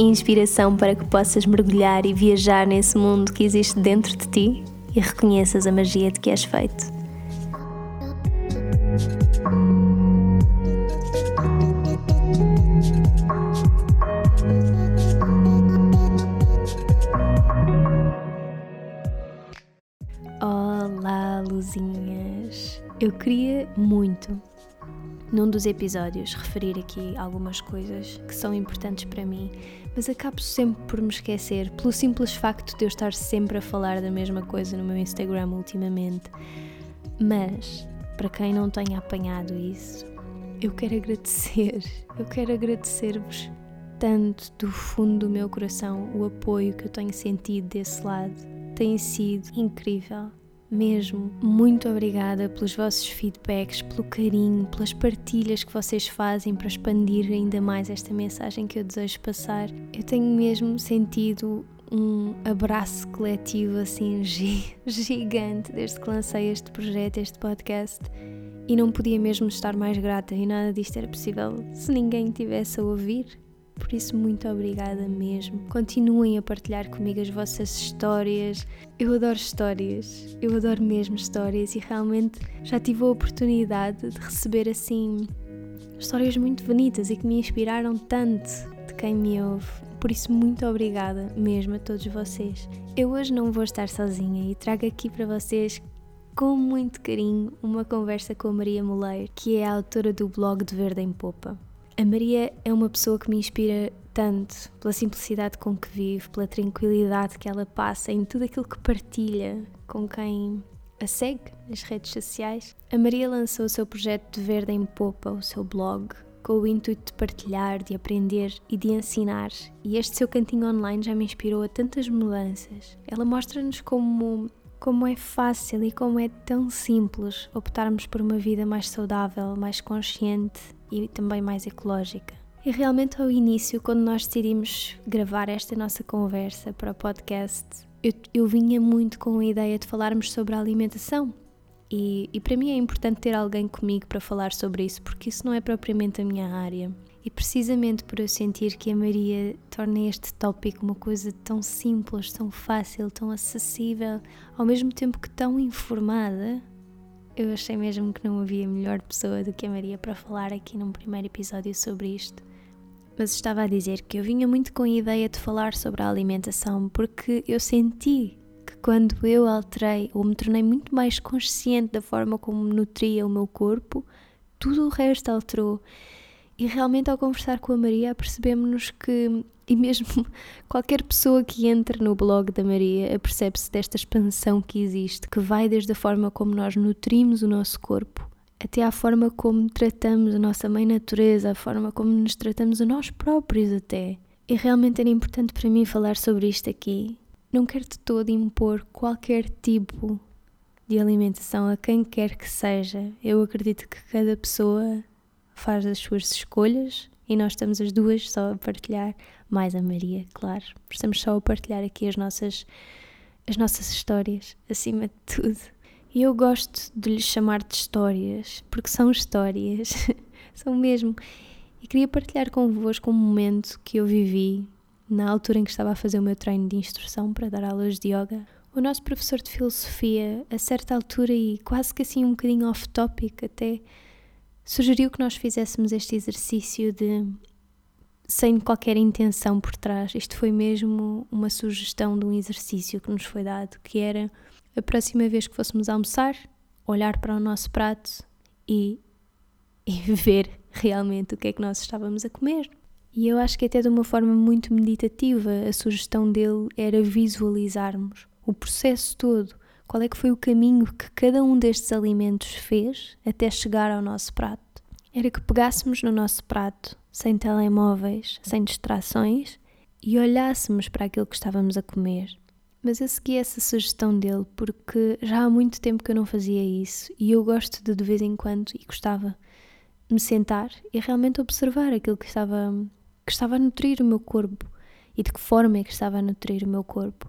Inspiração para que possas mergulhar e viajar nesse mundo que existe dentro de ti e reconheças a magia de que és feito. Olá, luzinhas! Eu queria muito, num dos episódios, referir aqui algumas coisas que são importantes para mim, mas acabo sempre por me esquecer, pelo simples facto de eu estar sempre a falar da mesma coisa no meu Instagram ultimamente. Mas, para quem não tenha apanhado isso, eu quero agradecer, eu quero agradecer-vos tanto do fundo do meu coração o apoio que eu tenho sentido desse lado. Tem sido incrível mesmo. Muito obrigada pelos vossos feedbacks, pelo carinho, pelas partilhas que vocês fazem para expandir ainda mais esta mensagem que eu desejo passar. Eu tenho mesmo sentido um abraço coletivo assim gigante desde que lancei este projeto, este podcast. E não podia mesmo estar mais grata e nada disto era possível se ninguém tivesse a ouvir. Por isso, muito obrigada mesmo. Continuem a partilhar comigo as vossas histórias. Eu adoro histórias, eu adoro mesmo histórias e realmente já tive a oportunidade de receber assim histórias muito bonitas e que me inspiraram tanto de quem me ouve. Por isso, muito obrigada mesmo a todos vocês. Eu hoje não vou estar sozinha e trago aqui para vocês com muito carinho uma conversa com a Maria Moleiro, que é a autora do blog de Verde em Popa. A Maria é uma pessoa que me inspira tanto pela simplicidade com que vive, pela tranquilidade que ela passa em tudo aquilo que partilha com quem a segue nas redes sociais. A Maria lançou o seu projeto de Verde em Popa, o seu blog, com o intuito de partilhar, de aprender e de ensinar. E este seu cantinho online já me inspirou a tantas mudanças. Ela mostra-nos como como é fácil e como é tão simples optarmos por uma vida mais saudável, mais consciente e também mais ecológica. E realmente ao início, quando nós decidimos gravar esta nossa conversa para o podcast, eu, eu vinha muito com a ideia de falarmos sobre a alimentação. E, e para mim é importante ter alguém comigo para falar sobre isso, porque isso não é propriamente a minha área. E precisamente por eu sentir que a Maria torna este tópico uma coisa tão simples, tão fácil, tão acessível, ao mesmo tempo que tão informada, eu achei mesmo que não havia melhor pessoa do que a Maria para falar aqui num primeiro episódio sobre isto. Mas estava a dizer que eu vinha muito com a ideia de falar sobre a alimentação porque eu senti que quando eu alterei ou me tornei muito mais consciente da forma como nutria o meu corpo, tudo o resto alterou. E realmente, ao conversar com a Maria, percebemos-nos que, e mesmo qualquer pessoa que entre no blog da Maria, apercebe-se desta expansão que existe, que vai desde a forma como nós nutrimos o nosso corpo até à forma como tratamos a nossa mãe natureza, a forma como nos tratamos a nós próprios, até. E realmente era importante para mim falar sobre isto aqui. Não quero de todo impor qualquer tipo de alimentação a quem quer que seja. Eu acredito que cada pessoa faz as suas escolhas e nós estamos as duas só a partilhar, mais a Maria, claro. Estamos só a partilhar aqui as nossas, as nossas histórias, acima de tudo. E eu gosto de lhes chamar de histórias, porque são histórias, são mesmo. E queria partilhar convosco um momento que eu vivi na altura em que estava a fazer o meu treino de instrução para dar aulas de yoga. O nosso professor de filosofia, a certa altura e quase que assim um bocadinho off-topic até, sugeriu que nós fizéssemos este exercício de sem qualquer intenção por trás. Isto foi mesmo uma sugestão de um exercício que nos foi dado, que era a próxima vez que fôssemos almoçar, olhar para o nosso prato e, e ver realmente o que é que nós estávamos a comer. E eu acho que até de uma forma muito meditativa, a sugestão dele era visualizarmos o processo todo qual é que foi o caminho que cada um destes alimentos fez até chegar ao nosso prato? Era que pegássemos no nosso prato, sem telemóveis, sem distrações, e olhássemos para aquilo que estávamos a comer. Mas eu segui essa sugestão dele porque já há muito tempo que eu não fazia isso e eu gosto de de vez em quando e gostava me sentar e realmente observar aquilo que estava, que estava a nutrir o meu corpo e de que forma é que estava a nutrir o meu corpo.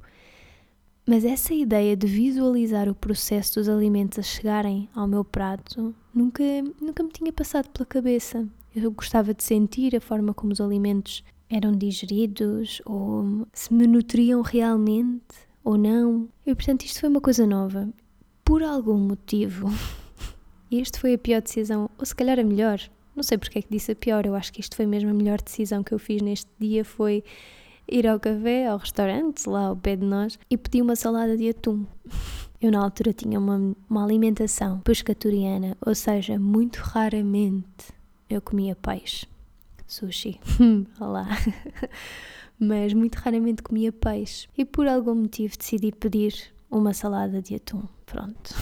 Mas essa ideia de visualizar o processo dos alimentos a chegarem ao meu prato nunca, nunca me tinha passado pela cabeça. Eu gostava de sentir a forma como os alimentos eram digeridos ou se me nutriam realmente ou não. E portanto, isto foi uma coisa nova. Por algum motivo, este foi a pior decisão, ou se calhar a melhor. Não sei porque é que disse a pior, eu acho que isto foi mesmo a melhor decisão que eu fiz neste dia. Foi ir ao café, ao restaurante, lá ao pé de nós, e pedi uma salada de atum. Eu, na altura, tinha uma, uma alimentação pescatoriana, ou seja, muito raramente eu comia peixe. Sushi. Olá. Mas muito raramente comia peixe. E por algum motivo decidi pedir uma salada de atum. Pronto.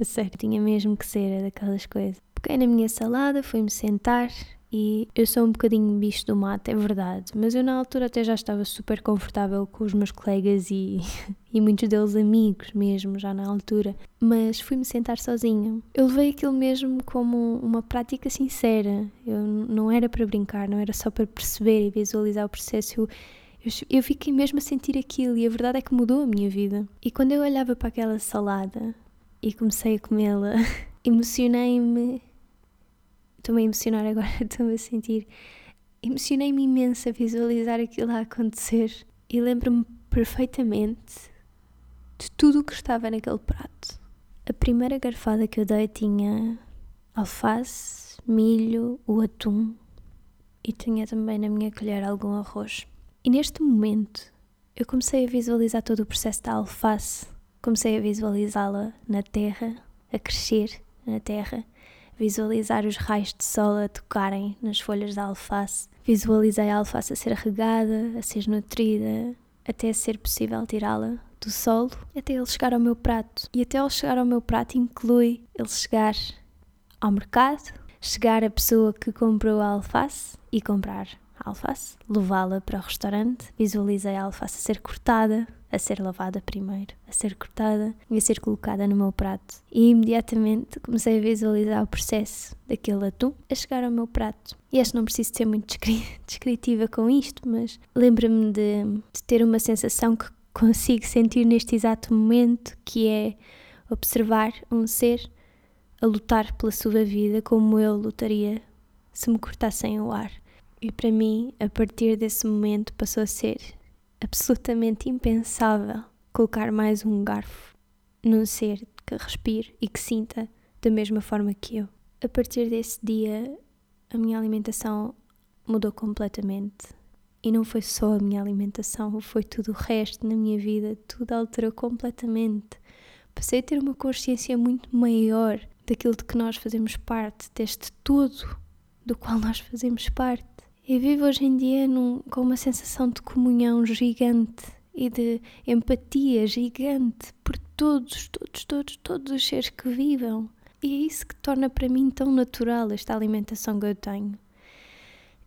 A sério, tinha mesmo que ser daquelas coisas. Peguei na minha salada, fui-me sentar e eu sou um bocadinho bicho do mato, é verdade, mas eu na altura até já estava super confortável com os meus colegas e, e muitos deles amigos mesmo, já na altura. Mas fui-me sentar sozinha. Eu levei aquilo mesmo como uma prática sincera. Eu não era para brincar, não era só para perceber e visualizar o processo. Eu, eu, fiquei mesmo a sentir aquilo e a verdade é que mudou a minha vida. E quando eu olhava para aquela salada e comecei a comê-la, emocionei-me Estou-me a emocionar agora, estou-me a sentir. Emocionei-me imenso a visualizar aquilo a acontecer e lembro-me perfeitamente de tudo o que estava naquele prato. A primeira garfada que eu dei tinha alface, milho, o atum e tinha também na minha colher algum arroz. E neste momento eu comecei a visualizar todo o processo da alface, comecei a visualizá-la na terra, a crescer na terra visualizar os raios de sol a tocarem nas folhas da alface. Visualizei a alface a ser regada, a ser nutrida, até ser possível tirá-la do solo, até ele chegar ao meu prato. E até ele chegar ao meu prato inclui ele chegar ao mercado, chegar a pessoa que comprou a alface e comprar a alface, levá-la para o restaurante, visualizei a alface a ser cortada, a ser lavada primeiro, a ser cortada e a ser colocada no meu prato. E imediatamente comecei a visualizar o processo daquele atum a chegar ao meu prato. E acho que não preciso ser muito descritiva com isto, mas lembro-me de, de ter uma sensação que consigo sentir neste exato momento, que é observar um ser a lutar pela sua vida como eu lutaria se me cortassem o ar. E para mim, a partir desse momento, passou a ser absolutamente impensável colocar mais um garfo num ser que respire e que sinta da mesma forma que eu. A partir desse dia, a minha alimentação mudou completamente. E não foi só a minha alimentação, foi tudo o resto na minha vida, tudo alterou completamente. Passei a ter uma consciência muito maior daquilo de que nós fazemos parte, deste todo do qual nós fazemos parte. E vivo hoje em dia num, com uma sensação de comunhão gigante e de empatia gigante por todos, todos, todos, todos os seres que vivam. E é isso que torna para mim tão natural esta alimentação que eu tenho.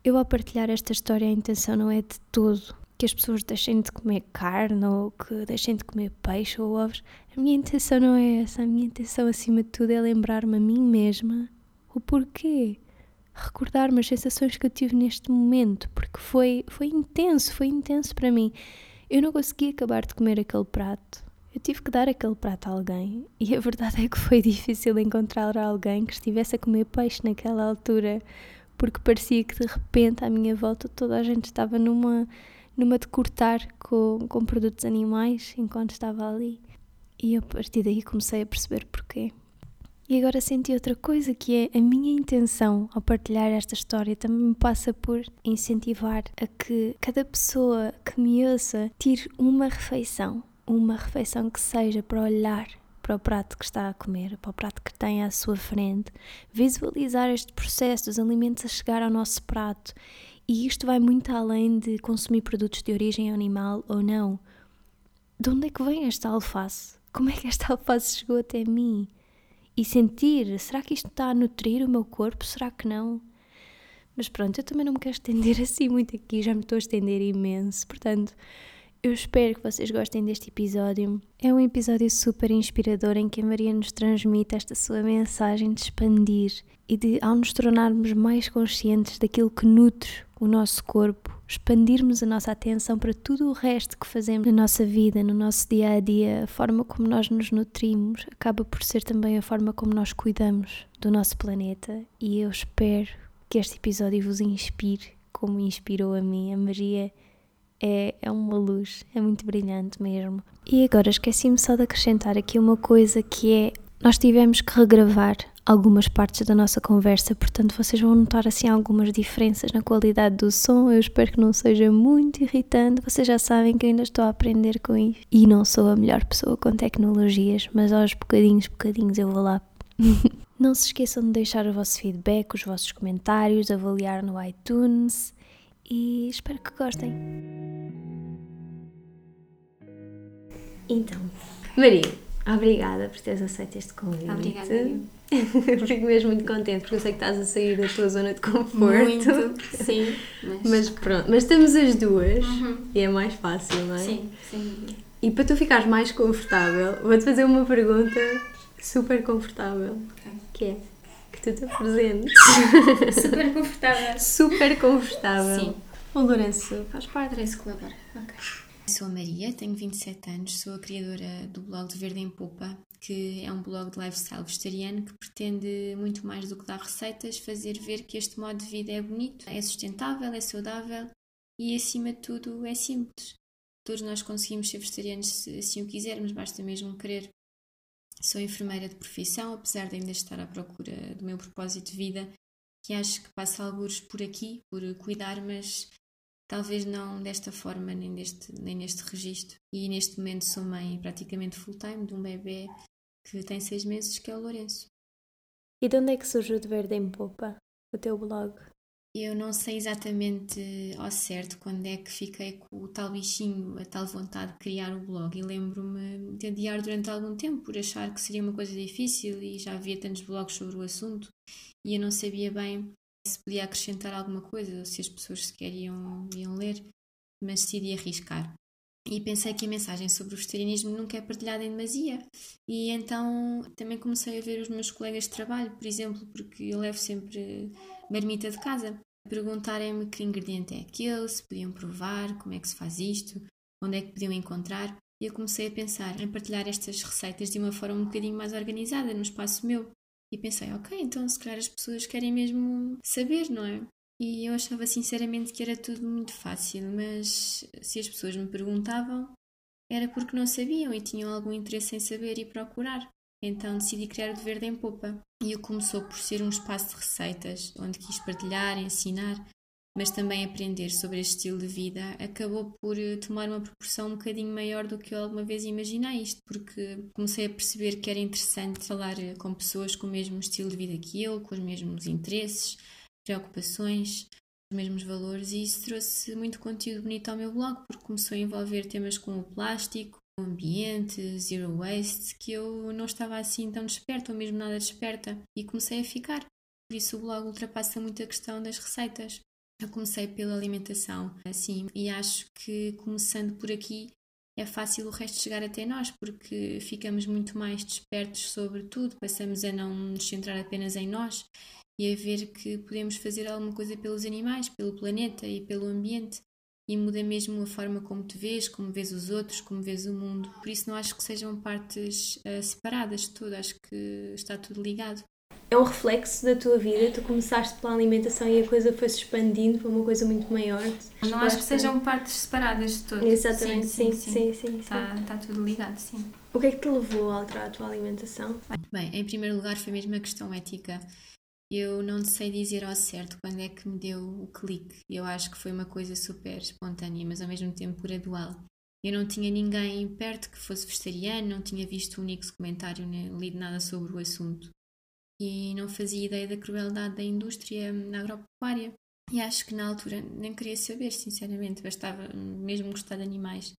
Eu, ao partilhar esta história, a intenção não é de todo que as pessoas deixem de comer carne ou que deixem de comer peixe ou ovos. A minha intenção não é essa. A minha intenção, acima de tudo, é lembrar-me a mim mesma o porquê recordar-me as sensações que eu tive neste momento, porque foi, foi intenso, foi intenso para mim. Eu não consegui acabar de comer aquele prato. Eu tive que dar aquele prato a alguém e a verdade é que foi difícil encontrar alguém que estivesse a comer peixe naquela altura, porque parecia que de repente à minha volta toda a gente estava numa, numa de cortar com, com produtos animais enquanto estava ali. E a partir daí comecei a perceber porquê. E agora senti outra coisa que é a minha intenção ao partilhar esta história também passa por incentivar a que cada pessoa que me ouça tire uma refeição, uma refeição que seja para olhar para o prato que está a comer, para o prato que tem à sua frente, visualizar este processo dos alimentos a chegar ao nosso prato. E isto vai muito além de consumir produtos de origem animal ou não. De onde é que vem esta alface? Como é que esta alface chegou até mim? E sentir: será que isto está a nutrir o meu corpo? Será que não? Mas pronto, eu também não me quero estender assim muito aqui, já me estou a estender imenso. Portanto, eu espero que vocês gostem deste episódio. É um episódio super inspirador em que a Maria nos transmite esta sua mensagem de expandir e de, ao nos tornarmos mais conscientes daquilo que nutre o nosso corpo, expandirmos a nossa atenção para tudo o resto que fazemos na nossa vida, no nosso dia a dia, a forma como nós nos nutrimos, acaba por ser também a forma como nós cuidamos do nosso planeta. E eu espero que este episódio vos inspire, como inspirou a mim, a Maria é, é uma luz, é muito brilhante mesmo. E agora esqueci-me só de acrescentar aqui uma coisa que é: nós tivemos que regravar algumas partes da nossa conversa, portanto vocês vão notar assim algumas diferenças na qualidade do som. Eu espero que não seja muito irritante. Vocês já sabem que eu ainda estou a aprender com isso e não sou a melhor pessoa com tecnologias, mas aos bocadinhos, bocadinhos eu vou lá. não se esqueçam de deixar o vosso feedback, os vossos comentários, avaliar no iTunes e espero que gostem. Então, Maria, obrigada por teres aceito este convite. Obrigada. Fico mesmo muito contente porque eu sei que estás a sair da tua zona de conforto. Muito, sim. Mas, mas pronto, mas estamos as duas uhum. e é mais fácil, não é? Sim, sim. E para tu ficares mais confortável, vou-te fazer uma pergunta super confortável. Okay. Que é que tu te apresentes. Super confortável. Super confortável. Sim. O Lourenço faz parte. Lourenço colaborar. Ok. Sou a Maria, tenho 27 anos, sou a criadora do blog de Verde em Popa, que é um blog de lifestyle vegetariano que pretende muito mais do que dar receitas, fazer ver que este modo de vida é bonito, é sustentável, é saudável e, acima de tudo, é simples. Todos nós conseguimos ser vegetarianos se assim o quisermos, basta mesmo querer. Sou enfermeira de profissão, apesar de ainda estar à procura do meu propósito de vida, que acho que passa alguns por aqui, por cuidar, mas talvez não desta forma, nem, deste, nem neste registro. E neste momento sou mãe praticamente full-time de um bebê que tem seis meses, que é o Lourenço. E de onde é que surgiu o de Verde em Popa, o teu blog? Eu não sei exatamente ao certo quando é que fiquei com o tal bichinho, a tal vontade de criar o blog e lembro-me de adiar durante algum tempo por achar que seria uma coisa difícil e já havia tantos blogs sobre o assunto e eu não sabia bem se podia acrescentar alguma coisa ou se as pessoas sequer iam, iam ler, mas decidi arriscar. E pensei que a mensagem sobre o vegetarianismo nunca é partilhada em demasia. E então também comecei a ver os meus colegas de trabalho, por exemplo, porque eu levo sempre marmita de casa. Perguntarem-me que ingrediente é aquele, se podiam provar, como é que se faz isto, onde é que podiam encontrar. E eu comecei a pensar em partilhar estas receitas de uma forma um bocadinho mais organizada, no espaço meu. E pensei, ok, então se calhar as pessoas querem mesmo saber, não é? E eu achava sinceramente que era tudo muito fácil, mas se as pessoas me perguntavam, era porque não sabiam e tinham algum interesse em saber e procurar. Então decidi criar o de Verde em Popa. E começou por ser um espaço de receitas, onde quis partilhar, ensinar, mas também aprender sobre este estilo de vida. Acabou por eh, tomar uma proporção um bocadinho maior do que eu alguma vez imaginei isto, porque comecei a perceber que era interessante falar eh, com pessoas com o mesmo estilo de vida que eu, com os mesmos interesses, preocupações, os mesmos valores, e isso trouxe muito conteúdo bonito ao meu blog, porque começou a envolver temas como o plástico, o ambiente, zero waste, que eu não estava assim tão desperta, ou mesmo nada desperta, e comecei a ficar. Por isso o blog ultrapassa muito a questão das receitas. Eu comecei pela alimentação, assim, e acho que começando por aqui é fácil o resto chegar até nós, porque ficamos muito mais despertos sobre tudo, passamos a não nos centrar apenas em nós e a ver que podemos fazer alguma coisa pelos animais, pelo planeta e pelo ambiente e muda mesmo a forma como te vês, como vês os outros, como vês o mundo. Por isso não acho que sejam partes uh, separadas de tudo, acho que está tudo ligado. É um reflexo da tua vida, tu começaste pela alimentação e a coisa foi se expandindo para uma coisa muito maior. Não acho que sejam partes separadas de tudo. Exatamente, sim, sim, sim. sim, sim, sim. Está, está tudo ligado, sim. O que é que te levou a alterar a tua alimentação? Bem, em primeiro lugar foi mesmo a questão ética. Eu não sei dizer ao certo quando é que me deu o clique. Eu acho que foi uma coisa super espontânea, mas ao mesmo tempo gradual. Eu não tinha ninguém perto que fosse vegetariano, não tinha visto um único comentário nem lido nada sobre o assunto. E não fazia ideia da crueldade da indústria agropecuária. E acho que na altura nem queria saber, sinceramente, bastava mesmo gostar de animais.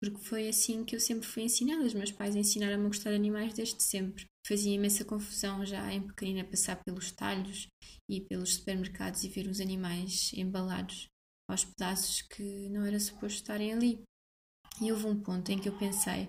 porque foi assim que eu sempre fui ensinada. Os meus pais ensinaram-me a gostar de animais desde sempre. Fazia imensa confusão já em pequenina passar pelos talhos e pelos supermercados e ver os animais embalados aos pedaços que não era suposto estarem ali. E houve um ponto em que eu pensei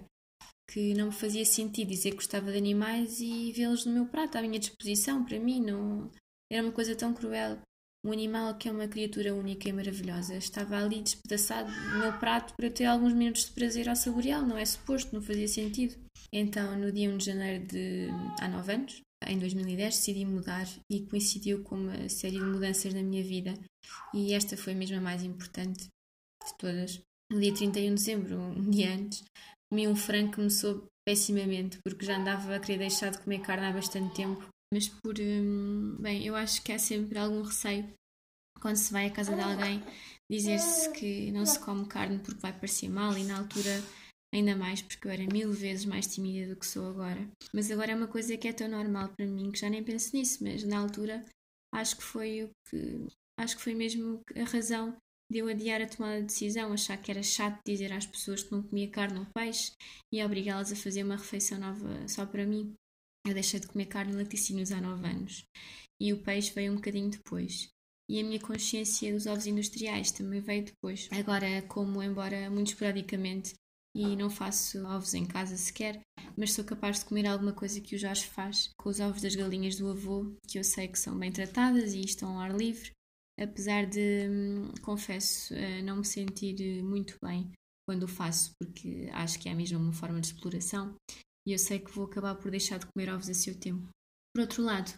que não me fazia sentido dizer que gostava de animais e vê-los no meu prato, à minha disposição, para mim, não era uma coisa tão cruel. Um animal que é uma criatura única e maravilhosa estava ali despedaçado no meu prato para eu ter alguns minutos de prazer ao saboreá-lo, não é suposto, não fazia sentido. Então, no dia 1 de janeiro de há 9 anos, em 2010, decidi mudar e coincidiu com uma série de mudanças na minha vida e esta foi mesmo a mais importante de todas. No dia 31 de dezembro, um dia antes, comi um frango que me soube pessimamente porque já andava a querer deixar de comer carne há bastante tempo mas por. Hum, bem, eu acho que há sempre algum receio quando se vai à casa de alguém dizer-se que não se come carne porque vai parecer mal e na altura ainda mais porque eu era mil vezes mais tímida do que sou agora. Mas agora é uma coisa que é tão normal para mim que já nem penso nisso, mas na altura acho que foi o que acho que foi mesmo a razão de eu adiar a tomada de decisão, achar que era chato dizer às pessoas que não comia carne ou peixe e obrigá-las a fazer uma refeição nova só para mim. Eu deixei de comer carne e laticínios há 9 anos e o peixe veio um bocadinho depois. E a minha consciência dos ovos industriais também veio depois. Agora como, embora muito esporadicamente, e não faço ovos em casa sequer, mas sou capaz de comer alguma coisa que o Jorge faz com os ovos das galinhas do avô, que eu sei que são bem tratadas e estão ao ar livre, apesar de, hum, confesso, eh, não me sentir muito bem quando o faço, porque acho que é mesmo uma forma de exploração e eu sei que vou acabar por deixar de comer ovos a seu tempo. Por outro lado,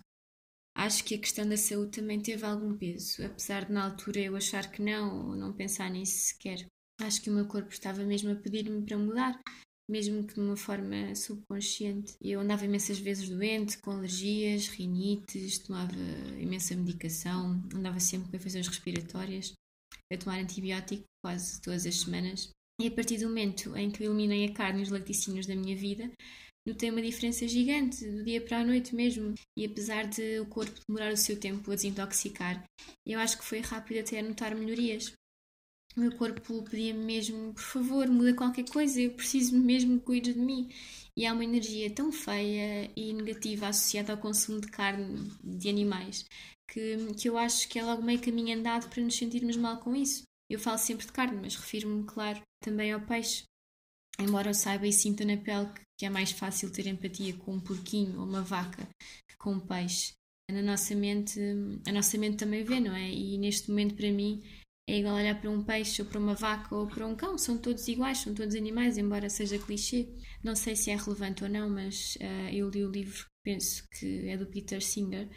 acho que a questão da saúde também teve algum peso, apesar de na altura eu achar que não, ou não pensar nisso sequer. Acho que o meu corpo estava mesmo a pedir-me para mudar, mesmo que de uma forma subconsciente. Eu andava imensas vezes doente, com alergias, rinites, tomava imensa medicação, andava sempre com infecções respiratórias, a tomar antibiótico quase todas as semanas. E a partir do momento em que eliminei a carne e os laticínios da minha vida, notei uma diferença gigante, do dia para a noite mesmo. E apesar de o corpo demorar o seu tempo a desintoxicar, eu acho que foi rápido até notar melhorias. O meu corpo pedia-me mesmo, por favor, muda qualquer coisa, eu preciso mesmo que cuides de mim. E há uma energia tão feia e negativa associada ao consumo de carne de animais que, que eu acho que é logo meio caminho andado para nos sentirmos mal com isso. Eu falo sempre de carne, mas refiro-me, claro, também ao peixe. Embora eu saiba e sinta na pele que é mais fácil ter empatia com um porquinho ou uma vaca que com um peixe. Na nossa mente, a nossa mente também vê, não é? E neste momento, para mim, é igual olhar para um peixe ou para uma vaca ou para um cão. São todos iguais, são todos animais, embora seja clichê. Não sei se é relevante ou não, mas uh, eu li o livro, penso que é do Peter Singer,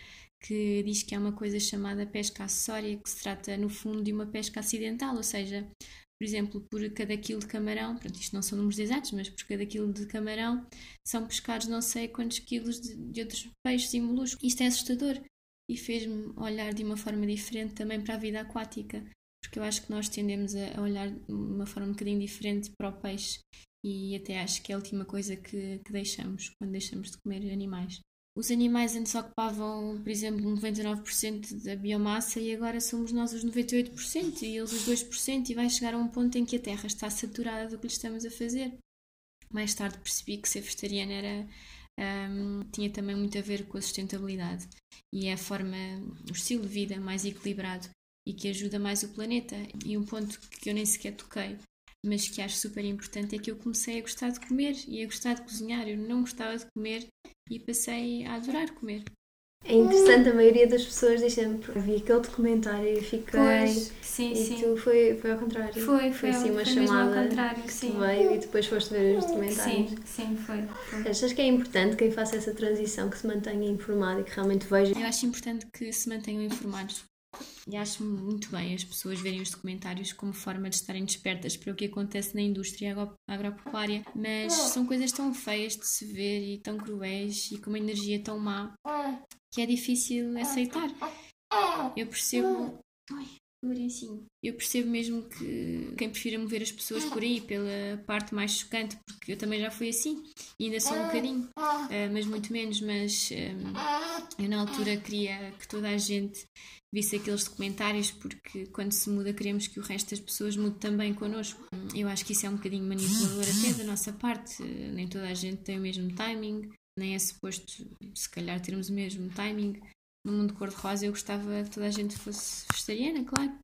que diz que há uma coisa chamada pesca acessória, que se trata, no fundo, de uma pesca acidental, ou seja, por exemplo, por cada quilo de camarão, pronto, isto não são números exatos, mas por cada quilo de camarão são pescados não sei quantos quilos de, de outros peixes e moluscos. Isto é assustador e fez-me olhar de uma forma diferente também para a vida aquática, porque eu acho que nós tendemos a, olhar de uma forma um bocadinho diferente para o peixe e até acho que é a última coisa que, que deixamos quando deixamos de comer animais. Os animais antes ocupavam, por exemplo, 99% da biomassa e agora somos nós os 98% e eles os 2% e vai chegar a um ponto em que a Terra está saturada do que lhe estamos a fazer. Mais tarde percebi que ser vegetariana era, um, tinha também muito a ver com a sustentabilidade e é a forma, o estilo de vida mais equilibrado e que ajuda mais o planeta. E um ponto que eu nem sequer toquei mas que acho super importante é que eu comecei a gostar de comer e a gostar de cozinhar. Eu não gostava de comer e passei a adorar comer. É interessante, a maioria das pessoas diz sempre vi aquele documentário e fiquei. Pois, sim, e sim. tu foi, foi ao contrário. Foi, foi, foi assim uma foi chamada ao contrário, que sim. veio e depois foste ver os documentários. Sim, sim, foi. foi. Achas que é importante quem faça essa transição que se mantenha informado e que realmente veja? Eu acho importante que se mantenham informados e acho muito bem as pessoas verem os documentários como forma de estarem despertas para o que acontece na indústria agropecuária, mas são coisas tão feias de se ver e tão cruéis e com uma energia tão má que é difícil aceitar. Eu percebo. Eu percebo mesmo que quem prefira mover as pessoas por aí pela parte mais chocante, porque eu também já fui assim, e ainda sou um bocadinho, uh, mas muito menos. Mas um, eu na altura queria que toda a gente visse aqueles documentários, porque quando se muda queremos que o resto das pessoas mude também connosco. Eu acho que isso é um bocadinho manipulador até da nossa parte, nem toda a gente tem o mesmo timing, nem é suposto, se calhar, termos o mesmo timing no mundo cor-de-rosa eu gostava que toda a gente fosse vegetariana, claro.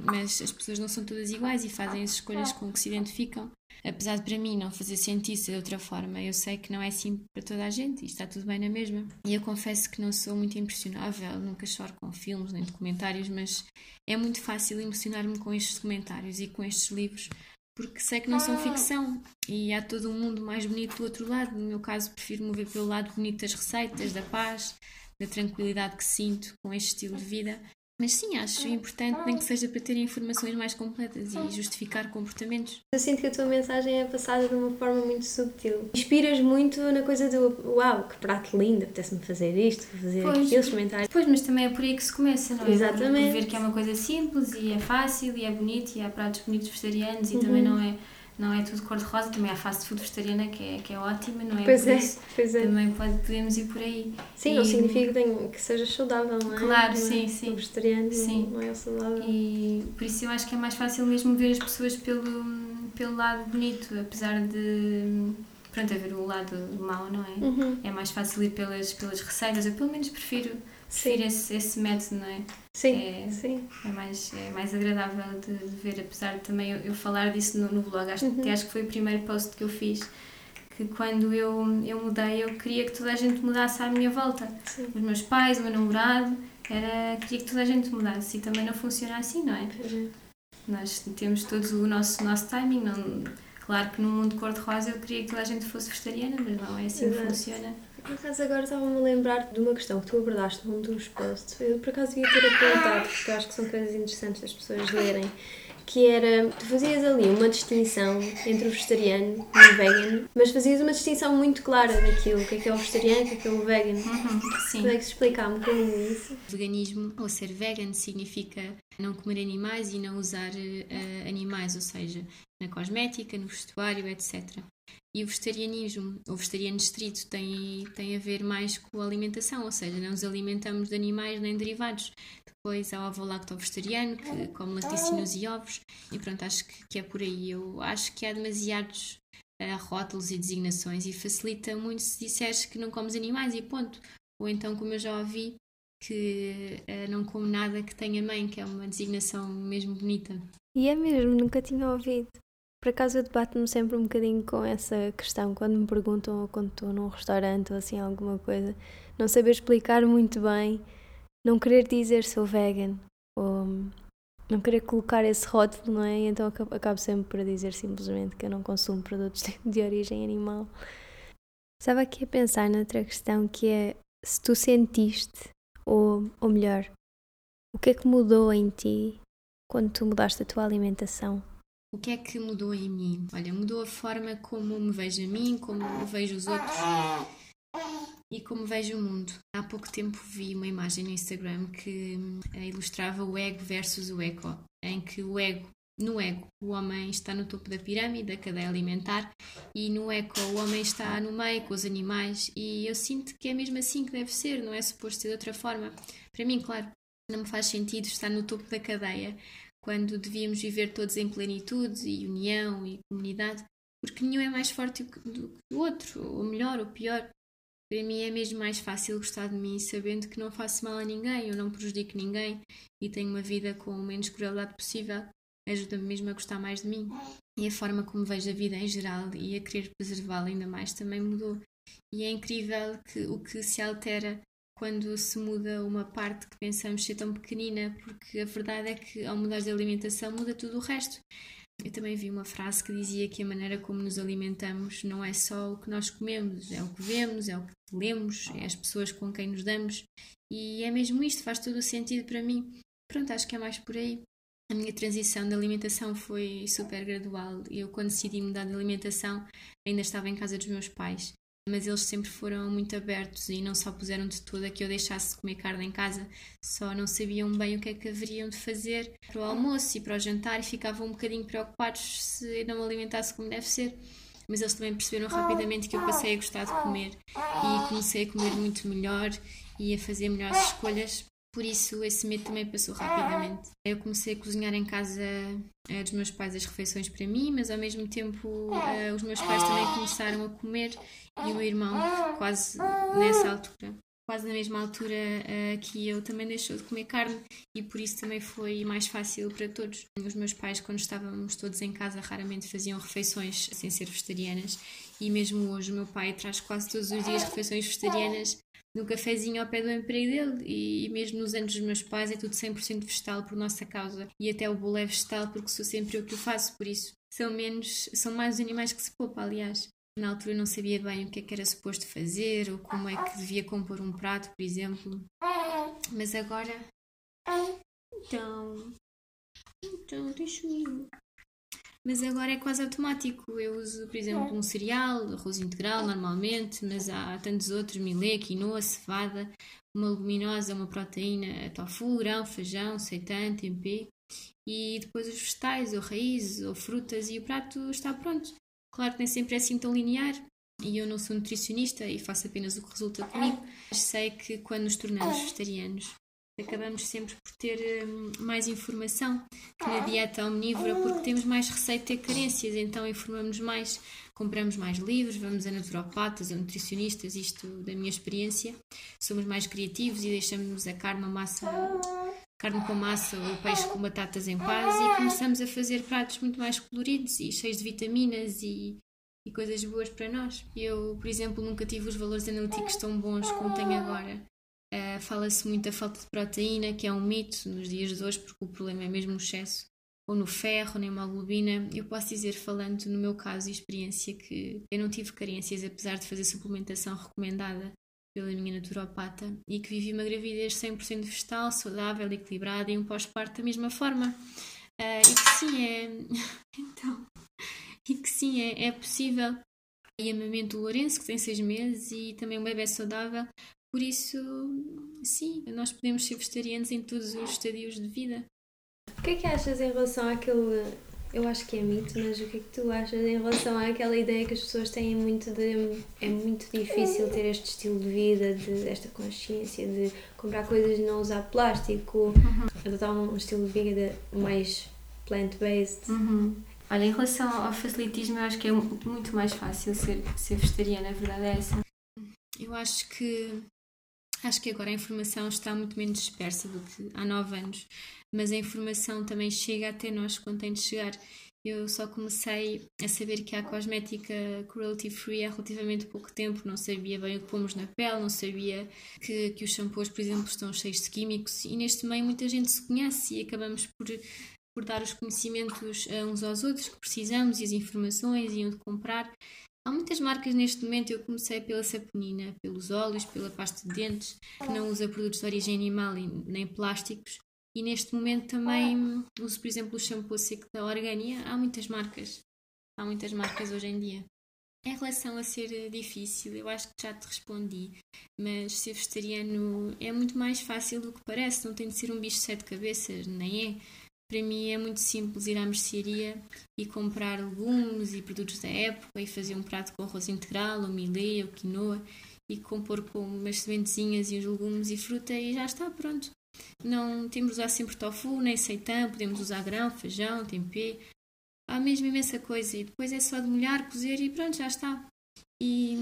Mas as pessoas não são todas iguais e fazem as escolhas com que se identificam. Apesar de para mim não fazer sentido de outra forma, eu sei que não é assim para toda a gente e está tudo bem na mesma. E eu confesso que não sou muito impressionável, nunca choro com filmes nem documentários, mas é muito fácil emocionar-me com estes documentários e com estes livros porque sei que não são ficção e há todo um mundo mais bonito do outro lado. No meu caso, prefiro mover pelo lado bonito das receitas, da paz, da tranquilidade que sinto com este estilo de vida. Mas sim, acho importante, nem que seja para ter informações mais completas e justificar comportamentos. Eu sinto que a tua mensagem é passada de uma forma muito subtil. Inspiras muito na coisa do uau, que prato lindo, apetece-me fazer isto, fazer pois, aquilo, experimentar. Pois, mas também é por aí que se começa, não é? Exatamente. Por ver que é uma coisa simples e é fácil e é bonito e há pratos bonitos vegetarianos e uhum. também não é não é tudo cor-de-rosa, também há fast food vegetariana que é, que é ótima, não é? Pois por é, isso, pois é. Também pode, podemos ir por aí. Sim, e, não significa que, que seja saudável, não é? Claro, não sim, é? sim. O vegetariano sim. não é saudável. E por isso eu acho que é mais fácil mesmo ver as pessoas pelo, pelo lado bonito, apesar de pronto, haver o lado mau, não é? Uhum. É mais fácil ir pelas, pelas receitas, eu pelo menos prefiro prefiro esse, esse método, não é? Sim, é, sim. É mais, é mais agradável de, de ver, apesar de também eu, eu falar disso no, no blog. Acho, uhum. Até acho que foi o primeiro post que eu fiz. Que quando eu, eu mudei, eu queria que toda a gente mudasse à minha volta. Sim. Os meus pais, o meu namorado, era, queria que toda a gente mudasse. E também não funciona assim, não é? Uhum. Nós temos todos o nosso, nosso timing. Não, claro que no mundo cor-de-rosa eu queria que toda a gente fosse vegetariana, mas não é assim Exato. que funciona. Por acaso agora estava-me a lembrar de uma questão que tu abordaste num dos posts. Eu por acaso ia ter apontado, porque eu acho que são coisas interessantes das pessoas lerem. Que era, tu fazias ali uma distinção entre o vegetariano e o vegan, mas fazias uma distinção muito clara daquilo, o que é que é o vegetariano, o que é que é o vegan. Uhum, sim. Como é que se explicar um bocadinho isso? Veganismo, ou ser vegan, significa não comer animais e não usar uh, animais, ou seja, na cosmética, no vestuário, etc. E o vegetarianismo, o vegetariano estrito, tem, tem a ver mais com a alimentação, ou seja, não nos alimentamos de animais nem derivados. Depois há o avô lacto-vegetariano, que come laticínios e ovos, e pronto, acho que, que é por aí. Eu acho que há demasiados uh, rótulos e designações e facilita muito se disseres que não comes animais e ponto. Ou então, como eu já ouvi, que uh, não como nada que tenha mãe, que é uma designação mesmo bonita. E é mesmo, nunca tinha ouvido. Por acaso eu debato-me sempre um bocadinho com essa questão quando me perguntam ou quando estou num restaurante ou assim alguma coisa, não saber explicar muito bem, não querer dizer sou vegan ou não querer colocar esse rótulo, não é? Então acabo sempre por dizer simplesmente que eu não consumo produtos de origem animal. Estava aqui a pensar noutra questão que é se tu sentiste, ou, ou melhor, o que é que mudou em ti quando tu mudaste a tua alimentação? O que é que mudou em mim? Olha, mudou a forma como me vejo a mim, como vejo os outros e como vejo o mundo. Há pouco tempo vi uma imagem no Instagram que eh, ilustrava o ego versus o eco, em que o ego no ego, o homem está no topo da pirâmide, da cadeia alimentar, e no eco, o homem está no meio com os animais. E eu sinto que é mesmo assim que deve ser, não é suposto ser de outra forma. Para mim, claro, não me faz sentido estar no topo da cadeia, quando devíamos viver todos em plenitude e união e comunidade, porque nenhum é mais forte do que o outro, ou melhor ou pior. Para mim é mesmo mais fácil gostar de mim sabendo que não faço mal a ninguém, eu não prejudico ninguém e tenho uma vida com o menos crueldade possível. Ajuda-me mesmo a gostar mais de mim. E a forma como vejo a vida em geral e a querer preservá-la ainda mais também mudou. E é incrível que o que se altera quando se muda uma parte que pensamos ser tão pequenina, porque a verdade é que ao mudar de alimentação muda tudo o resto. Eu também vi uma frase que dizia que a maneira como nos alimentamos não é só o que nós comemos, é o que vemos, é o que lemos, é as pessoas com quem nos damos. E é mesmo isto, faz todo o sentido para mim. Pronto, acho que é mais por aí. A minha transição de alimentação foi super gradual. Eu, quando decidi mudar de alimentação, ainda estava em casa dos meus pais mas eles sempre foram muito abertos e não só puseram de tudo a que eu deixasse de comer carne em casa, só não sabiam bem o que é que haveriam de fazer para o almoço e para o jantar e ficavam um bocadinho preocupados se não me alimentasse como deve ser. Mas eles também perceberam rapidamente que eu passei a gostar de comer e comecei a comer muito melhor e a fazer melhores escolhas por isso esse medo também passou rapidamente. Eu comecei a cozinhar em casa uh, dos meus pais as refeições para mim, mas ao mesmo tempo uh, os meus pais também começaram a comer e o meu irmão, quase nessa altura, quase na mesma altura uh, que eu, também deixou de comer carne e por isso também foi mais fácil para todos. Os meus pais, quando estávamos todos em casa, raramente faziam refeições sem ser vegetarianas e mesmo hoje o meu pai traz quase todos os dias refeições vegetarianas no cafezinho ao pé do emprego dele e mesmo nos anos dos meus pais é tudo 100% vegetal por nossa causa e até o bolo é vegetal porque sou sempre eu que o faço, por isso são menos, são mais os animais que se poupa, aliás. Na altura não sabia bem o que é que era suposto fazer ou como é que devia compor um prato, por exemplo. Mas agora. Então. Então, deixa eu mas agora é quase automático. Eu uso, por exemplo, um cereal, arroz integral normalmente, mas há tantos outros, milê, quinoa, cevada, uma leguminosa, uma proteína, tofu, grão, feijão, seitã, tempê, e depois os vegetais, ou raízes, ou frutas, e o prato está pronto. Claro que nem sempre é assim tão linear, e eu não sou nutricionista e faço apenas o que resulta comigo, mas sei que quando nos tornamos vegetarianos acabamos sempre por ter hum, mais informação que na dieta omnívora porque temos mais receio de ter carências, então informamos mais, compramos mais livros, vamos a naturopatas, a nutricionistas, isto da minha experiência, somos mais criativos e deixamos a carne, a massa, carne com massa ou peixe com batatas em paz e começamos a fazer pratos muito mais coloridos e cheios de vitaminas e, e coisas boas para nós. Eu, por exemplo, nunca tive os valores analíticos tão bons como tenho agora Uh, Fala-se muito da falta de proteína, que é um mito nos dias de hoje, porque o problema é mesmo o excesso, ou no ferro, na hemoglobina. Eu posso dizer, falando no meu caso e experiência, que eu não tive carências, apesar de fazer suplementação recomendada pela minha naturopata, e que vivi uma gravidez 100% vegetal, saudável, equilibrada e um pós-parto da mesma forma. Uh, e que sim, é. então. E que sim, é, é possível. E amamento o Lourenço, que tem seis meses, e também um bebê saudável, por isso, sim, nós podemos ser vegetarianos em todos os estadios de vida. O que é que achas em relação àquele. Eu acho que é mito, mas o que é que tu achas em relação àquela ideia que as pessoas têm muito de. É muito difícil ter este estilo de vida, de esta consciência de comprar coisas e não usar plástico, uhum. adotar um estilo de vida mais plant-based. Uhum. Olha, em relação ao facilitismo, eu acho que é muito mais fácil ser, ser vegetariana, a verdade é essa. Eu acho que Acho que agora a informação está muito menos dispersa do que há nove anos, mas a informação também chega até nós quando tem de chegar. Eu só comecei a saber que a cosmética cruelty free há relativamente pouco tempo, não sabia bem o que pomos na pele, não sabia que, que os shampoos, por exemplo, estão cheios de químicos e neste meio muita gente se conhece e acabamos por, por dar os conhecimentos uns aos outros que precisamos e as informações e onde comprar. Há muitas marcas neste momento, eu comecei pela saponina, pelos óleos, pela pasta de dentes, que não usa produtos de origem animal nem plásticos. E neste momento também uso, por exemplo, o shampoo seco da Organia. Há muitas marcas. Há muitas marcas hoje em dia. Em relação a ser difícil, eu acho que já te respondi, mas ser vegetariano é muito mais fácil do que parece, não tem de ser um bicho de sete cabeças, nem é. Para mim é muito simples ir à mercearia e comprar legumes e produtos da época e fazer um prato com arroz integral, ou milê, ou quinoa e compor com umas sementezinhas e os legumes e fruta e já está pronto. Não temos de usar sempre tofu, nem seitã, podemos usar grão, feijão, tempê. Há mesmo imensa coisa e depois é só de molhar, cozer e pronto, já está. E,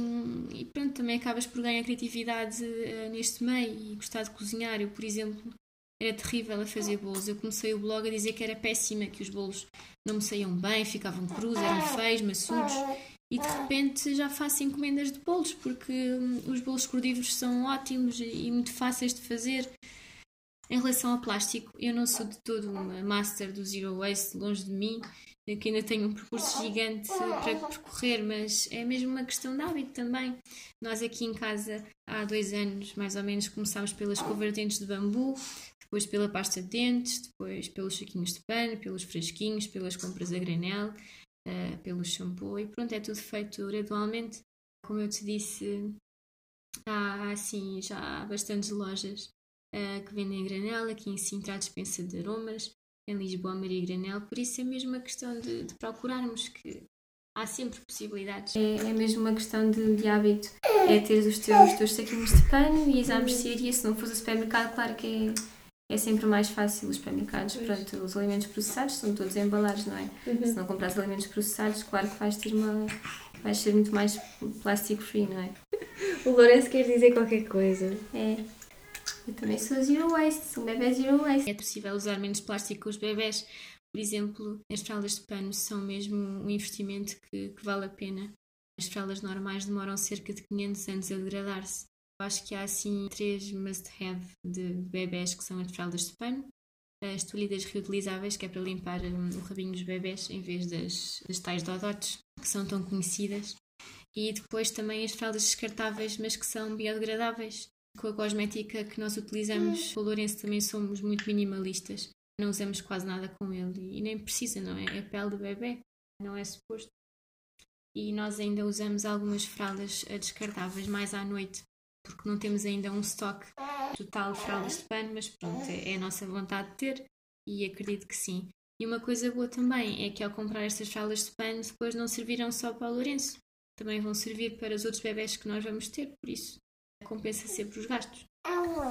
e pronto, também acabas por ganhar criatividade uh, neste meio e gostar de cozinhar. Eu, por exemplo, era terrível a fazer bolos. Eu comecei o blog a dizer que era péssima, que os bolos não me saíam bem, ficavam crus, eram feios, maçudos. E de repente já faço encomendas de bolos, porque hum, os bolos cordívoros são ótimos e muito fáceis de fazer. Em relação ao plástico, eu não sou de todo uma master do Zero Waste, longe de mim, que ainda tenho um percurso gigante para percorrer, mas é mesmo uma questão de hábito também. Nós aqui em casa, há dois anos, mais ou menos, começámos pelas escova de bambu, depois pela pasta de dentes, depois pelos saquinhos de pano, pelos frasquinhos, pelas compras a granel, uh, pelo shampoo e pronto, é tudo feito gradualmente. Como eu te disse, há assim já há bastantes lojas uh, que vendem granel. Aqui em Sintra, a dispensa de aromas. Em Lisboa, Maria Granel. Por isso é mesmo uma questão de, de procurarmos que há sempre possibilidades. É, é mesmo uma questão de, de hábito. É ter os teus, teus saquinhos de pano e à mercearia. Se não fosse o supermercado, claro que é, é sempre mais fácil os supermercados. Pronto, os alimentos processados são todos embalados, não é? Uhum. Se não compras alimentos processados, claro que vais ter uma. vais ser muito mais plástico free, não é? O Lourenço quer dizer qualquer coisa. É. Eu também sou zero waste, sou um bebê zero waste. É possível usar menos plástico com os bebés. Por exemplo, as fraldas de pano são mesmo um investimento que, que vale a pena. As fraldas normais demoram cerca de 500 anos a degradar-se. Acho que há assim três must-have de bebés que são as fraldas de pano, as toalhidas reutilizáveis, que é para limpar um, o rabinho dos bebés, em vez das, das tais dodotes, que são tão conhecidas, e depois também as fraldas descartáveis, mas que são biodegradáveis. Com a cosmética que nós utilizamos, o Lourenço também somos muito minimalistas. Não usamos quase nada com ele e nem precisa, não é? É a pele do bebê, não é suposto. E nós ainda usamos algumas fraldas descartáveis mais à noite, porque não temos ainda um estoque total de fraldas de pano, mas pronto, é, é a nossa vontade de ter e acredito que sim. E uma coisa boa também é que ao comprar estas fraldas de pano depois não servirão só para o Lourenço, também vão servir para os outros bebés que nós vamos ter, por isso compensa sempre os gastos.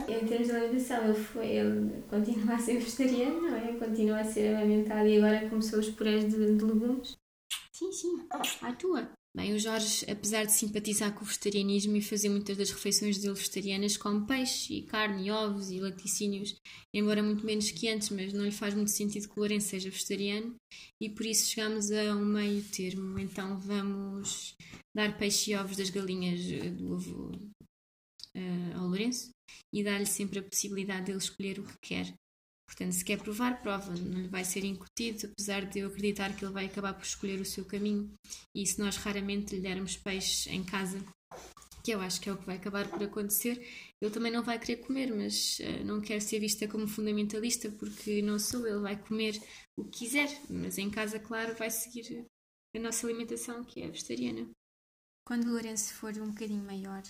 Em termos de alimentação, ele, foi, ele continua a ser vegetariano, não é? Continua a ser amamentado e agora começou os purés de, de legumes. Sim, sim, à tua. Bem, o Jorge, apesar de simpatizar com o vegetarianismo e fazer muitas das refeições dele vegetarianas, come peixe e carne e ovos e laticínios, embora muito menos que antes, mas não lhe faz muito sentido que o Lourenço seja vegetariano e por isso chegamos a um meio termo. Então vamos dar peixe e ovos das galinhas do avô uh, ao Lourenço e dar-lhe sempre a possibilidade de ele escolher o que quer. Portanto, se quer provar, prova, não lhe vai ser incutido, apesar de eu acreditar que ele vai acabar por escolher o seu caminho. E se nós raramente lhe dermos peixe em casa, que eu acho que é o que vai acabar por acontecer, ele também não vai querer comer, mas uh, não quer ser vista como fundamentalista, porque não sou ele, vai comer o que quiser, mas em casa, claro, vai seguir a nossa alimentação, que é vegetariana. Quando o Lourenço for um bocadinho maior,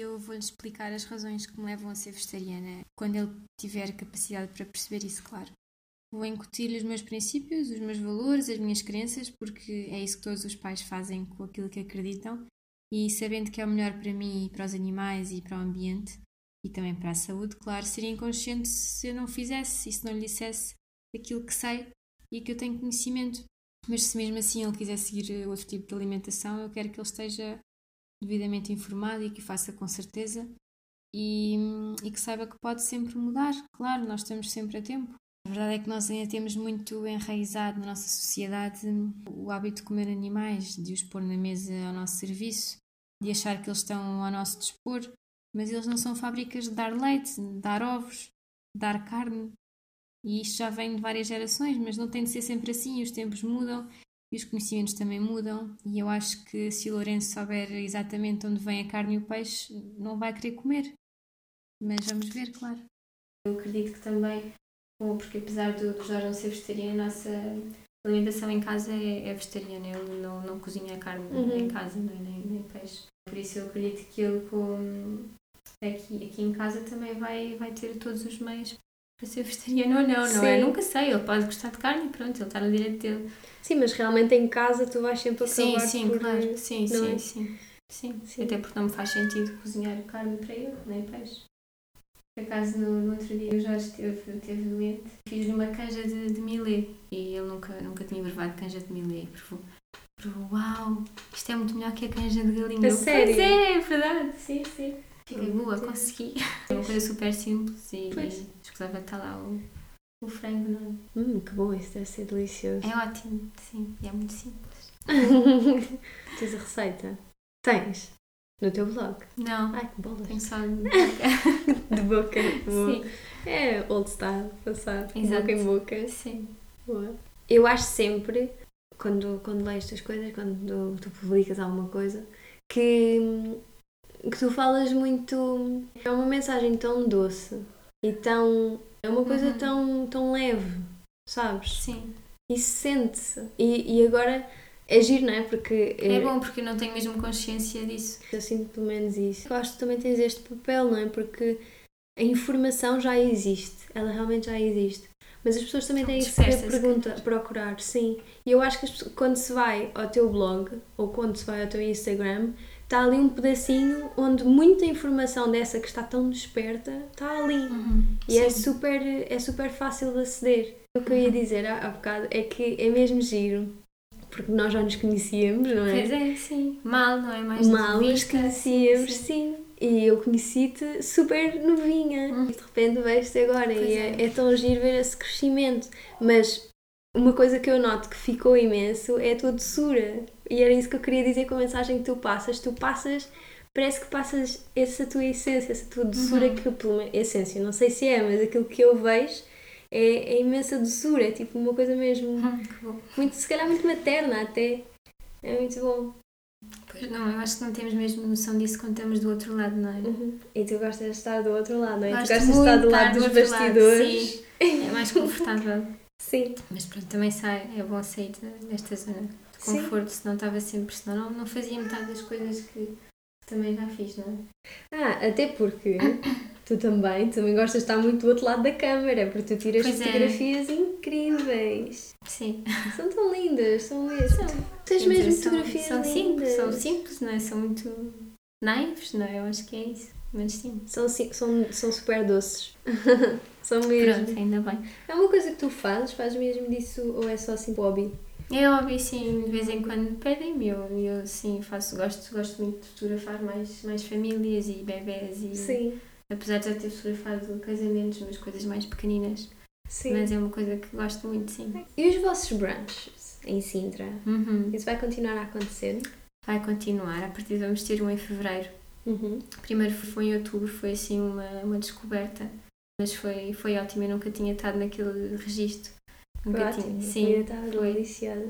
eu vou-lhe explicar as razões que me levam a ser vegetariana, quando ele tiver capacidade para perceber isso, claro. Vou incutir-lhe os meus princípios, os meus valores, as minhas crenças, porque é isso que todos os pais fazem com aquilo que acreditam, e sabendo que é o melhor para mim e para os animais e para o ambiente, e também para a saúde, claro, seria inconsciente se eu não fizesse e se não lhe dissesse aquilo que sei e que eu tenho conhecimento. Mas se mesmo assim ele quiser seguir outro tipo de alimentação, eu quero que ele esteja devidamente informado e que faça com certeza e, e que saiba que pode sempre mudar. Claro, nós estamos sempre a tempo. A verdade é que nós ainda temos muito enraizado na nossa sociedade o hábito de comer animais, de os pôr na mesa ao nosso serviço, de achar que eles estão ao nosso dispor, mas eles não são fábricas de dar leite, de dar ovos, de dar carne. E isto já vem de várias gerações, mas não tem de ser sempre assim, os tempos mudam e os conhecimentos também mudam. E eu acho que se o Lourenço souber exatamente onde vem a carne e o peixe, não vai querer comer. Mas vamos ver, claro. Eu acredito que também, porque apesar do, do Jorge não ser vegetariano, a nossa alimentação em casa é, é vegetariana. Ele não, não cozinha carne uhum. em casa, nem, nem, nem peixe. Por isso eu acredito que ele com, aqui, aqui em casa também vai, vai ter todos os meios para ser vegetariano ou não, não é? Sim. é? Nunca sei, ele pode gostar de carne e pronto, ele está no direito dele. Sim, mas realmente em casa tu vais sempre acabar Sim, sim, por... claro. Sim, sim, é? sim, sim, sim. Até porque não me faz sentido cozinhar carne para ele, nem peixe. Por acaso, no, no outro dia, o Jorge esteve, esteve doente. Fiz-lhe uma canja de, de milê e ele nunca, nunca tinha provado canja de milê. Provou, provou, uau, isto é muito melhor que a canja de galinha. A sério? Pois é, é verdade, sim, sim. Fiquei boa, consegui. É uma coisa super simples e pois. escusava estar lá o, o frango. Não? É? Hum, que bom, isso deve ser delicioso. É ótimo, sim, e é muito simples. Tens a receita? Tens? No teu blog? Não. Ai, que bolas. Tenho só de boca. de boca. Sim. É old style, passado. Exato. Boca em boca. Sim. Boa. Eu acho sempre, quando, quando leio estas coisas, quando tu publicas alguma coisa, que que tu falas muito. É uma mensagem tão doce e tão. É uma coisa uhum. tão, tão leve, sabes? Sim. E sente-se. E, e agora é giro, não é? Porque é bom porque eu não tenho mesmo consciência disso. Eu sinto pelo menos isso. Eu acho que também tens este papel, não é? Porque a informação já existe, ela realmente já existe. Mas as pessoas também têm que saber pergunta, procurar, sim. E eu acho que quando se vai ao teu blog ou quando se vai ao teu Instagram, está ali um pedacinho onde muita informação dessa que está tão desperta está ali. Uhum, e é super, é super fácil de aceder. O que eu ia dizer há, há bocado é que é mesmo giro porque nós já nos conhecíamos, não é? Pois é, sim. Mal, não é? Mais Mal nos conhecíamos, sim. sim. E eu conheci-te super novinha. Hum. E de repente vejo-te agora. Pois e é. é. é tão giro ver esse crescimento. Mas uma coisa que eu noto que ficou imenso é a tua doçura. E era isso que eu queria dizer com a mensagem que tu passas. Tu passas, parece que passas essa tua essência, essa tua doçura, uhum. que, pela essência, não sei se é, mas aquilo que eu vejo é, é imensa doçura. É tipo uma coisa mesmo, uhum, muito, se calhar muito materna até. É muito bom. Pois não, eu acho que não temos mesmo noção disso quando estamos do outro lado, não é? Uhum. E tu gostas de estar do outro lado, não é? Gosto tu gostas de estar do lado dos do bastidores. Lado, sim. É mais confortável. sim. Mas pronto, também sai, é bom sair desta zona conforto, sim. senão estava sempre, senão não, não fazia metade das coisas que também já fiz, não é? Ah, até porque tu também, também gostas de estar muito do outro lado da câmera, porque tu tiras pois é. fotografias é. incríveis. Sim. São tão lindas, são lindas. São. Tens mesmo são, fotografias são lindas. Simples, são simples, não é? São muito naivos, não é? Eu acho que é isso. Mas sim. São, são, são super doces. são mesmo. Pronto, ainda bem. É uma coisa que tu fazes? Fazes mesmo disso ou é só assim hobby? É óbvio, sim, de vez em quando pedem-me, eu, eu sim faço, gosto, gosto muito de fotografar mais, mais famílias e bebés e sim. apesar de já ter fotografado casamentos, mas coisas mais pequeninas. Sim. Mas é uma coisa que gosto muito, sim. E os vossos brunches em Sintra? Uhum. Isso vai continuar a acontecer? Vai continuar, a partir de vamos ter um em Fevereiro. Uhum. Primeiro foi em outubro, foi assim uma, uma descoberta, mas foi, foi ótimo, eu nunca tinha estado naquele registro. Nunca tinha. Sim,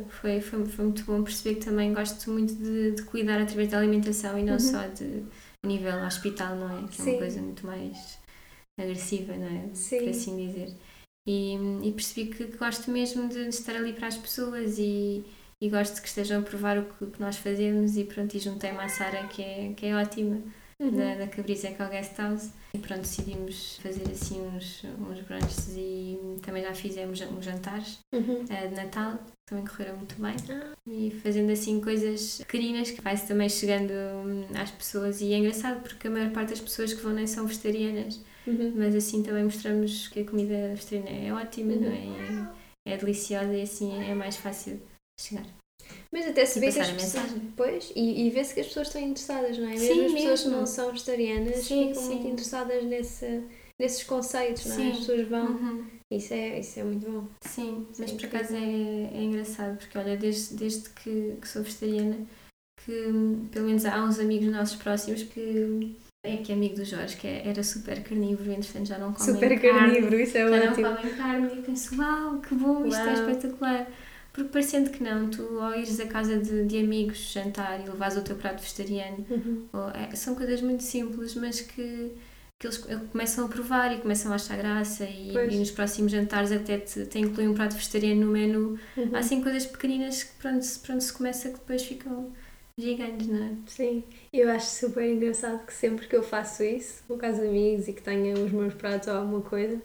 foi, foi, foi, foi, muito bom perceber que também gosto muito de, de cuidar através da alimentação e não uhum. só de nível hospital, não é? Que é uma coisa muito mais agressiva, não é? Sim. Por assim dizer. E, e percebi que gosto mesmo de estar ali para as pessoas e, e gosto que estejam a provar o que, que nós fazemos e pronto, e juntei-me à Sara que é, que é ótima uhum. da, da Cabrisa é Guest House e pronto, decidimos fazer assim uns, uns brunches e também já fizemos uns jantares uhum. uh, de Natal, também correram muito bem ah. e fazendo assim coisas pequeninas que vai-se também chegando hum, às pessoas e é engraçado porque a maior parte das pessoas que vão nem são vegetarianas uhum. mas assim também mostramos que a comida vegetariana é ótima, não é? Uhum. é? É deliciosa e assim é mais fácil chegar. Mas até se vê que as pessoas, pois, e, e vê-se que as pessoas estão interessadas, não é? Mesmo sim, as pessoas que não são vegetarianas sim, ficam sim. muito interessadas nesse, nesses conceitos, não é? As pessoas vão. Uhum. Isso, é, isso é muito bom. Sim, mas por acaso é, é engraçado, porque olha, desde, desde que, que sou vegetariana, que pelo menos há uns amigos nossos próximos que é que é amigo do Jorge, que é, era super carnívoro, entretanto já não come super carne. Super carnívoro, isso é já ótimo. Já não comem carne e penso, uau, que bom, isto uau. é espetacular. Porque parecendo que não, tu ao ires à casa de, de amigos jantar e levares o teu prato vegetariano, uhum. ou, é, são coisas muito simples, mas que, que eles começam a provar e começam a achar graça e, e nos próximos jantares até te, te incluem um prato vegetariano no menu. Uhum. Há assim coisas pequeninas que pronto, pronto se começa que depois ficam gigantes, não é? Sim, eu acho super engraçado que sempre que eu faço isso, com os amigos e que tenho os meus pratos ou alguma coisa,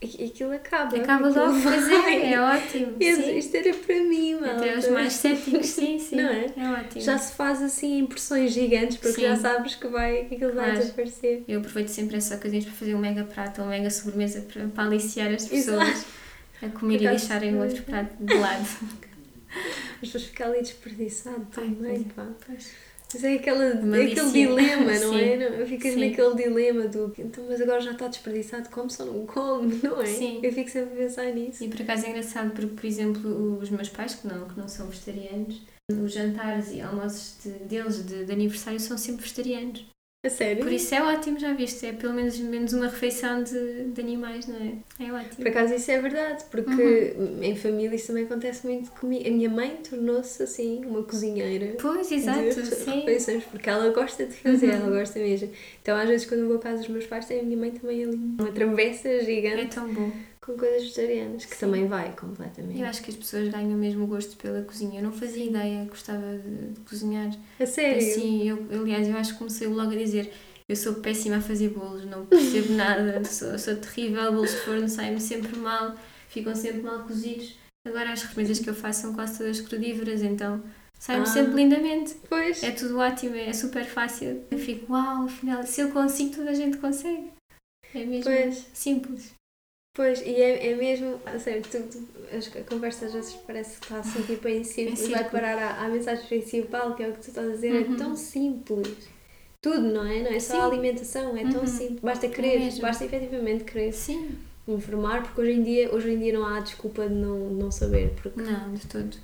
e aquilo acaba. Acaba aquilo logo, pois é, é ótimo. Sim. Isto era para mim, mano. Até os mais céticos, sim, sim. Não é? É ótimo. Já se faz assim impressões gigantes porque sim. já sabes que, vai, que aquilo claro. vai desaparecer. Eu aproveito sempre essas ocasiões para fazer um mega prato ou uma mega sobremesa para, para aliciar as pessoas Exato. a comer e deixarem o outro prato de lado. Mas depois fica ali desperdiçado também, Ai, pá. Pois. Mas é aquela, aquele dilema, não é? Não, ficas Sim. naquele dilema do então, mas agora já está desperdiçado, como só não come, não é? Sim. Eu fico sempre a pensar nisso. E por acaso é engraçado porque, por exemplo, os meus pais, que não, que não são vegetarianos, os jantares e almoços de, deles de, de aniversário são sempre vegetarianos. A sério? Por isso é ótimo, já viste? É pelo menos, menos uma refeição de, de animais, não é? É ótimo. Por acaso isso é verdade, porque uhum. em família isso também acontece muito comigo. A minha mãe tornou-se assim uma cozinheira. Pois, exato, de sim. refeições, porque ela gosta de fazer, uhum. ela gosta mesmo. Então às vezes quando eu vou à casa dos meus pais, tem a minha mãe também ali uma travessa gigante. É tão bom. com coisas vegetarianas, que Sim. também vai completamente. Eu acho que as pessoas ganham mesmo gosto pela cozinha. Eu não fazia ideia, gostava de, cozinhar. A sério? Assim, eu, aliás, eu acho que comecei logo a dizer eu sou péssima a fazer bolos, não percebo nada, sou, sou terrível, bolos de forno saem-me sempre mal, ficam sempre mal cozidos. Agora as receitas que eu faço são quase todas crudívoras, então saem-me ah, sempre lindamente. Pois. É tudo ótimo, é super fácil. Eu fico, uau, afinal, se eu consigo, toda a gente consegue. É mesmo pois. simples. Pois, e é, é mesmo, a sério, tu, tu, a conversa às vezes parece que está assim tipo em simples, vai parar à, à mensagem principal, que é o que tu estás a dizer, é uhum. é tão simples. Tudo, não é? Não é só Sim. a alimentação, é uhum. tão simples. Basta querer, é basta efetivamente querer. Sim. Informar, porque hoje em dia, hoje em dia não há desculpa de não, não saber. Porque... Não, de todo.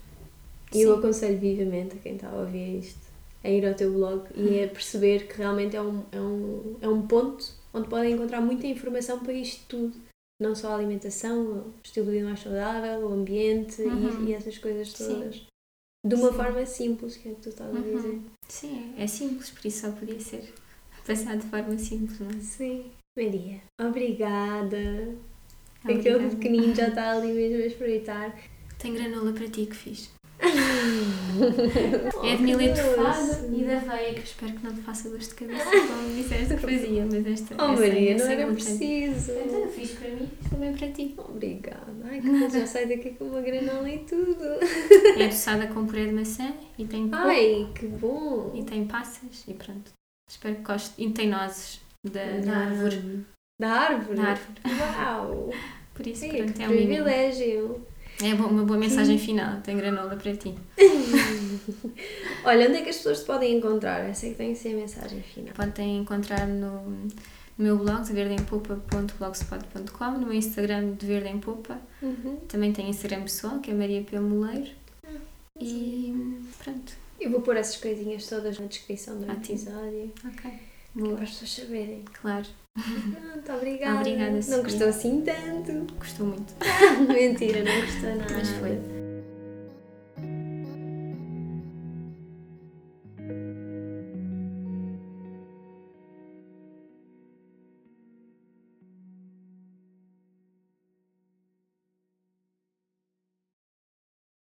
E eu aconselho vivamente a quem está a ouvir isto a ir ao teu blog e a perceber que realmente é um, é, um, é um ponto onde podem encontrar muita informação para isto tudo não só a alimentação, o estilo de vida mais saudável, o ambiente uhum. e, e, essas coisas todas. Sim. De uma Sim. forma simples, que é o que tu estás a uhum. dizer. Sim, é simples, por isso só podia ser passado de forma simples, não é? Sim. Maria, obrigada. obrigada. Aquele pequenino já está ali mesmo a espreitar. Tenho granola para ti que fiz. é de milho trufado e da aveia, que espero que não te faça dor de cabeça, como disseste que fazia, mas esta Oh Maria, não era preciso. Então eu fiz para mim, também para ti. Obrigada. Ai, que já sai daqui com uma granola e tudo. É adoçada com purê de maçã e tem pão. Ai, que bom. E tem passas e pronto. Espero que goste. E tem nozes da, da árvore. Da árvore? Da árvore. Uau! Por isso, Ai, pronto, é um privilégio. É uma boa mensagem final, tem granola para ti. Olha, onde é que as pessoas te podem encontrar? Essa é que tem que ser a mensagem final. Podem encontrar no, no meu blog, deverdempopa.blogspot.com, no meu Instagram, de Verde em Popa. Uhum. Também tenho Instagram pessoal, que é Maria P. Moleiro. Ah, e pronto. Eu vou pôr essas coisinhas todas na descrição do episódio. Ok. Boa. Para as pessoas saberem. Claro. Pronto, obrigada. Obrigada, Não gostou assim tanto? Gostou muito. Mentira, não gostou nada. Mas foi.